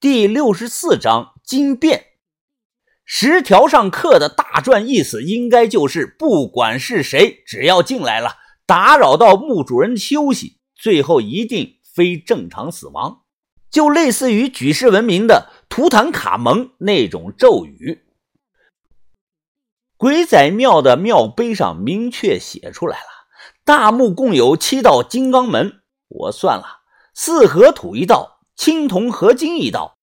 第六十四章金变。十条上刻的大篆意思，应该就是不管是谁，只要进来了，打扰到墓主人休息，最后一定非正常死亡，就类似于举世闻名的图坦卡蒙那种咒语。鬼仔庙的庙碑上明确写出来了，大墓共有七道金刚门，我算了，四合土一道，青铜合金一道，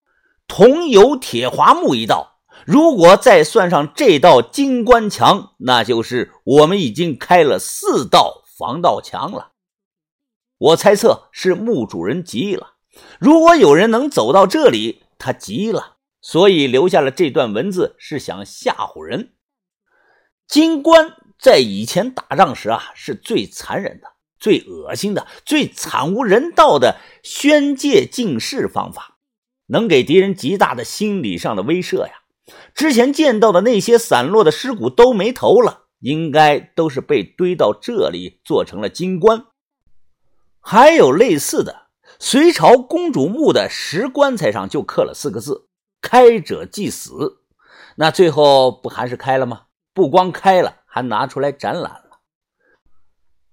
铜有铁华木一道。如果再算上这道金关墙，那就是我们已经开了四道防盗墙了。我猜测是墓主人急了，如果有人能走到这里，他急了，所以留下了这段文字，是想吓唬人。金关在以前打仗时啊，是最残忍的、最恶心的、最惨无人道的宣介进士方法，能给敌人极大的心理上的威慑呀。之前见到的那些散落的尸骨都没头了，应该都是被堆到这里做成了金棺。还有类似的，隋朝公主墓的石棺材上就刻了四个字：“开者即死。”那最后不还是开了吗？不光开了，还拿出来展览了。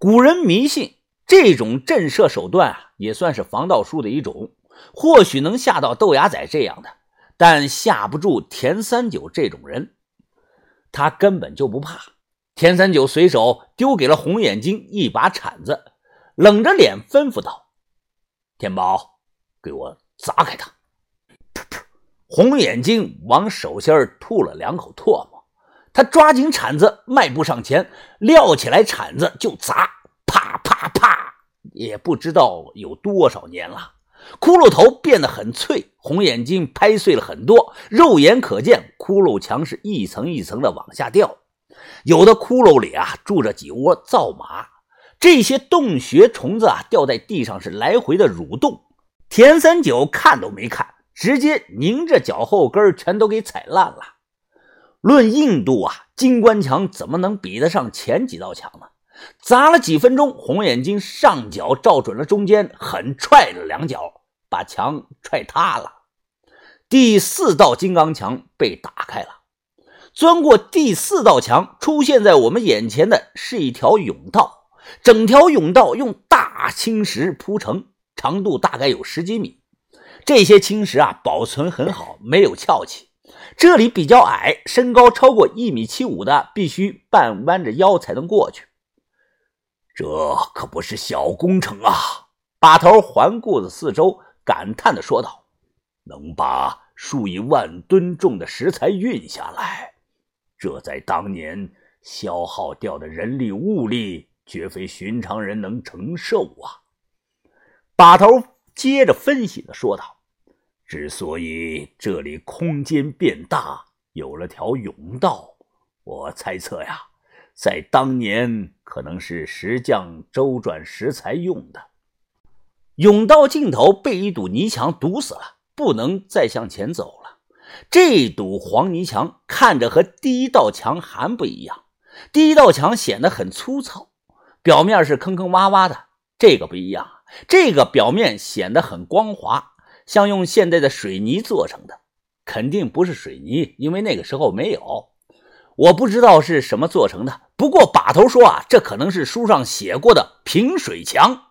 古人迷信这种震慑手段啊，也算是防盗术的一种，或许能吓到豆芽仔这样的。但吓不住田三九这种人，他根本就不怕。田三九随手丢给了红眼睛一把铲子，冷着脸吩咐道：“天宝，给我砸开他！”噗噗，红眼睛往手心吐了两口唾沫，他抓紧铲子，迈步上前，撂起来铲子就砸，啪啪啪，也不知道有多少年了。骷髅头变得很脆，红眼睛拍碎了很多，肉眼可见，骷髅墙是一层一层的往下掉。有的骷髅里啊住着几窝灶马，这些洞穴虫子啊掉在地上是来回的蠕动。田三九看都没看，直接拧着脚后跟全都给踩烂了。论硬度啊，金关墙怎么能比得上前几道墙呢？砸了几分钟，红眼睛上脚照准了中间，狠踹了两脚，把墙踹塌了。第四道金刚墙被打开了，钻过第四道墙，出现在我们眼前的是一条甬道。整条甬道用大青石铺成，长度大概有十几米。这些青石啊，保存很好，没有翘起。这里比较矮，身高超过一米七五的，必须半弯着腰才能过去。这可不是小工程啊！把头环顾着四周，感叹的说道：“能把数以万吨重的石材运下来，这在当年消耗掉的人力物力，绝非寻常人能承受啊！”把头接着分析的说道：“之所以这里空间变大，有了条甬道，我猜测呀。”在当年，可能是石匠周转石材用的。甬道尽头被一堵泥墙堵死了，不能再向前走了。这堵黄泥墙看着和第一道墙还不一样。第一道墙显得很粗糙，表面是坑坑洼洼的。这个不一样，这个表面显得很光滑，像用现代的水泥做成的。肯定不是水泥，因为那个时候没有。我不知道是什么做成的，不过把头说啊，这可能是书上写过的平水墙。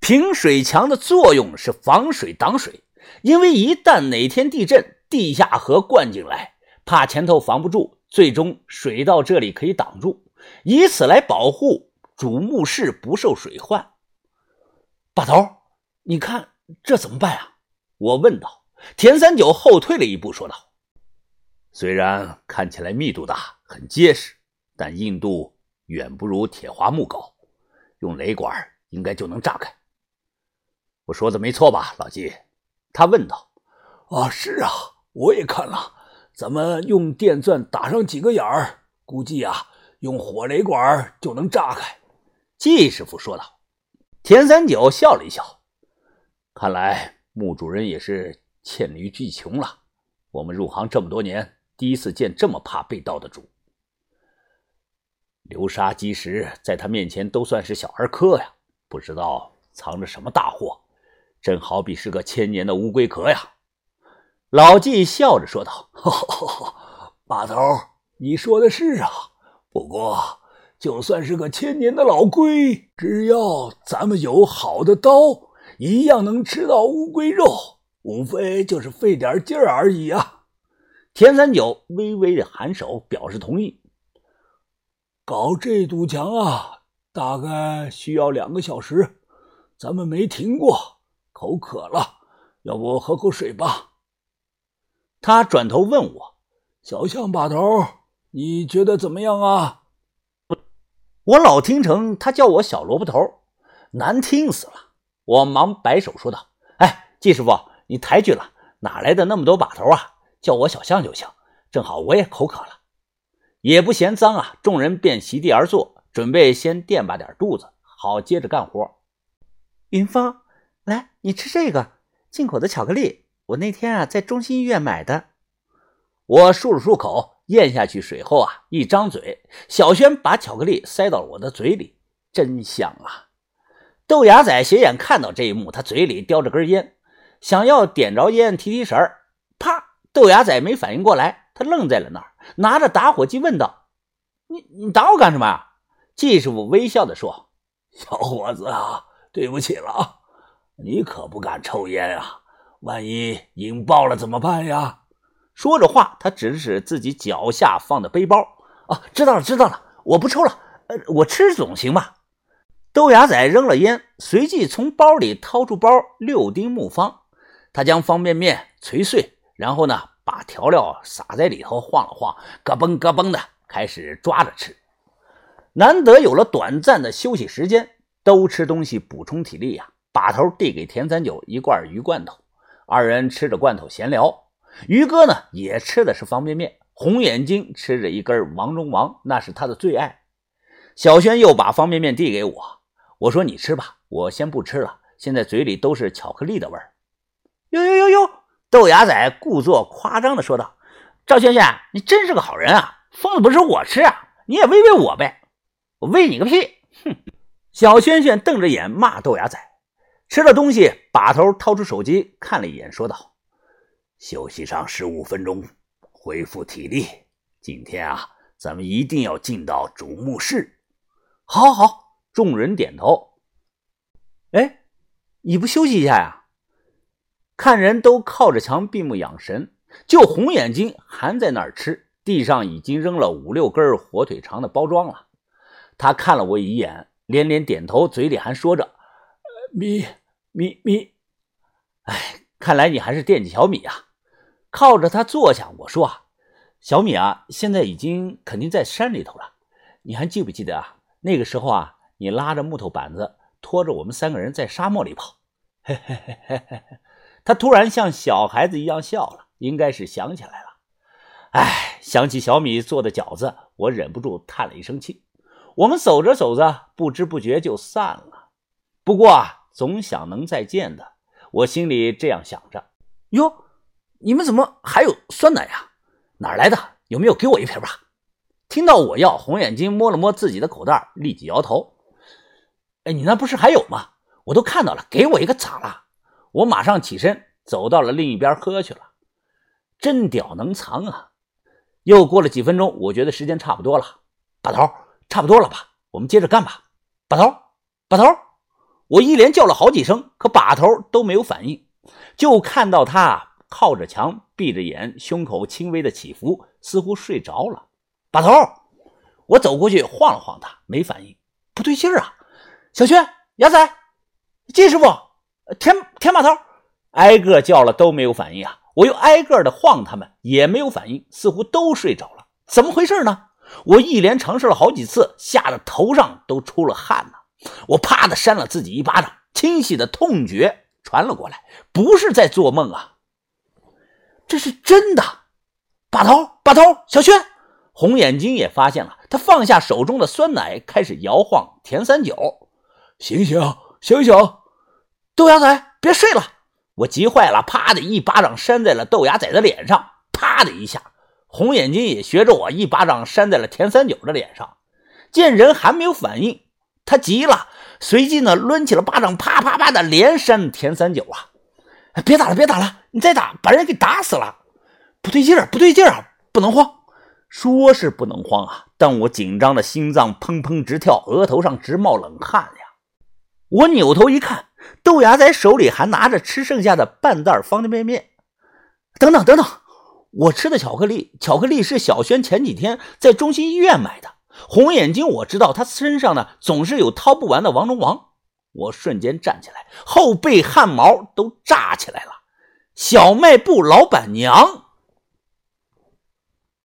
平水墙的作用是防水挡水，因为一旦哪天地震，地下河灌进来，怕前头防不住，最终水到这里可以挡住，以此来保护主墓室不受水患。把头，你看这怎么办啊？我问道。田三九后退了一步，说道。虽然看起来密度大、很结实，但硬度远不如铁花木高，用雷管应该就能炸开。我说的没错吧，老季？他问道。啊，是啊，我也看了，咱们用电钻打上几个眼儿，估计啊，用火雷管就能炸开。季师傅说道。田三九笑了一笑，看来墓主人也是黔驴技穷了。我们入行这么多年。第一次见这么怕被盗的主，流沙积石在他面前都算是小儿科呀，不知道藏着什么大货，真好比是个千年的乌龟壳呀。老纪笑着说道：“ 把头，你说的是啊。不过，就算是个千年的老龟，只要咱们有好的刀，一样能吃到乌龟肉，无非就是费点劲儿而已啊。”田三九微微的颔首，表示同意。搞这堵墙啊，大概需要两个小时，咱们没停过，口渴了，要不喝口水吧？他转头问我：“小象把头，你觉得怎么样啊？”我老听成他叫我小萝卜头，难听死了。我忙摆手说道：“哎，季师傅，你抬举了，哪来的那么多把头啊？叫我小象就行。正好我也口渴了。”也不嫌脏啊！众人便席地而坐，准备先垫吧点肚子，好接着干活。云峰，来，你吃这个进口的巧克力，我那天啊在中心医院买的。我漱了漱口，咽下去水后啊，一张嘴，小轩把巧克力塞到了我的嘴里，真香啊！豆芽仔斜眼看到这一幕，他嘴里叼着根烟，想要点着烟提提神儿，啪！豆芽仔没反应过来。他愣在了那儿，拿着打火机问道：“你你打我干什么呀？”季师傅微笑的说：“小伙子啊，对不起了啊，你可不敢抽烟啊，万一引爆了怎么办呀？”说着话，他指了指自己脚下放的背包：“啊，知道了，知道了，我不抽了，呃，我吃总行吧？”豆芽仔扔了烟，随即从包里掏出包六丁木方，他将方便面捶碎，然后呢？把调料撒在里头，晃了晃，咯嘣咯嘣的开始抓着吃。难得有了短暂的休息时间，都吃东西补充体力呀。把头递给田三九一罐鱼罐头，二人吃着罐头闲聊。于哥呢，也吃的是方便面。红眼睛吃着一根王中王，那是他的最爱。小轩又把方便面递给我，我说：“你吃吧，我先不吃了。现在嘴里都是巧克力的味儿。”哟哟哟哟！豆芽仔故作夸张的说道：“赵轩轩，你真是个好人啊！疯子不是我吃啊，你也喂喂我呗！我喂你个屁！”哼！小轩轩瞪着眼骂豆芽仔。吃了东西，把头掏出手机看了一眼，说道：“休息上十五分钟，恢复体力。今天啊，咱们一定要进到主墓室。”好，好，好！众人点头。哎，你不休息一下呀？看人都靠着墙闭目养神，就红眼睛还在那儿吃。地上已经扔了五六根火腿肠的包装了。他看了我一眼，连连点头，嘴里还说着：“米米米。”哎，看来你还是惦记小米啊！靠着他坐下，我说：“啊，小米啊，现在已经肯定在山里头了。你还记不记得啊？那个时候啊，你拉着木头板子，拖着我们三个人在沙漠里跑。”嘿嘿嘿嘿嘿嘿。他突然像小孩子一样笑了，应该是想起来了。哎，想起小米做的饺子，我忍不住叹了一声气。我们走着走着，不知不觉就散了。不过啊，总想能再见的，我心里这样想着。哟，你们怎么还有酸奶呀？哪来的？有没有给我一瓶吧？听到我要，红眼睛摸了摸自己的口袋，立即摇头。哎，你那不是还有吗？我都看到了，给我一个咋了？我马上起身，走到了另一边喝去了。真屌，能藏啊！又过了几分钟，我觉得时间差不多了。把头，差不多了吧？我们接着干吧。把头，把头！我一连叫了好几声，可把头都没有反应。就看到他靠着墙，闭着眼，胸口轻微的起伏，似乎睡着了。把头！我走过去晃了晃他，没反应。不对劲啊！小轩、牙仔、金师傅。田田把头，挨个叫了都没有反应啊！我又挨个的晃他们，也没有反应，似乎都睡着了。怎么回事呢？我一连尝试了好几次，吓得头上都出了汗呢。我啪的扇了自己一巴掌，清晰的痛觉传了过来，不是在做梦啊，这是真的！把头，把头，小轩，红眼睛也发现了，他放下手中的酸奶，开始摇晃田三九，醒醒，醒醒！豆芽仔，别睡了！我急坏了，啪的一巴掌扇在了豆芽仔的脸上，啪的一下，红眼睛也学着我一巴掌扇在了田三九的脸上。见人还没有反应，他急了，随即呢抡起了巴掌，啪啪啪的连扇田三九啊！别打了，别打了！你再打，把人给打死了！不对劲儿，不对劲儿，不能慌。说是不能慌啊，但我紧张的心脏砰砰直跳，额头上直冒冷汗呀。我扭头一看，豆芽仔手里还拿着吃剩下的半袋方便面。等等等等，我吃的巧克力，巧克力是小轩前几天在中心医院买的。红眼睛，我知道他身上呢总是有掏不完的王中王。我瞬间站起来，后背汗毛都炸起来了。小卖部老板娘。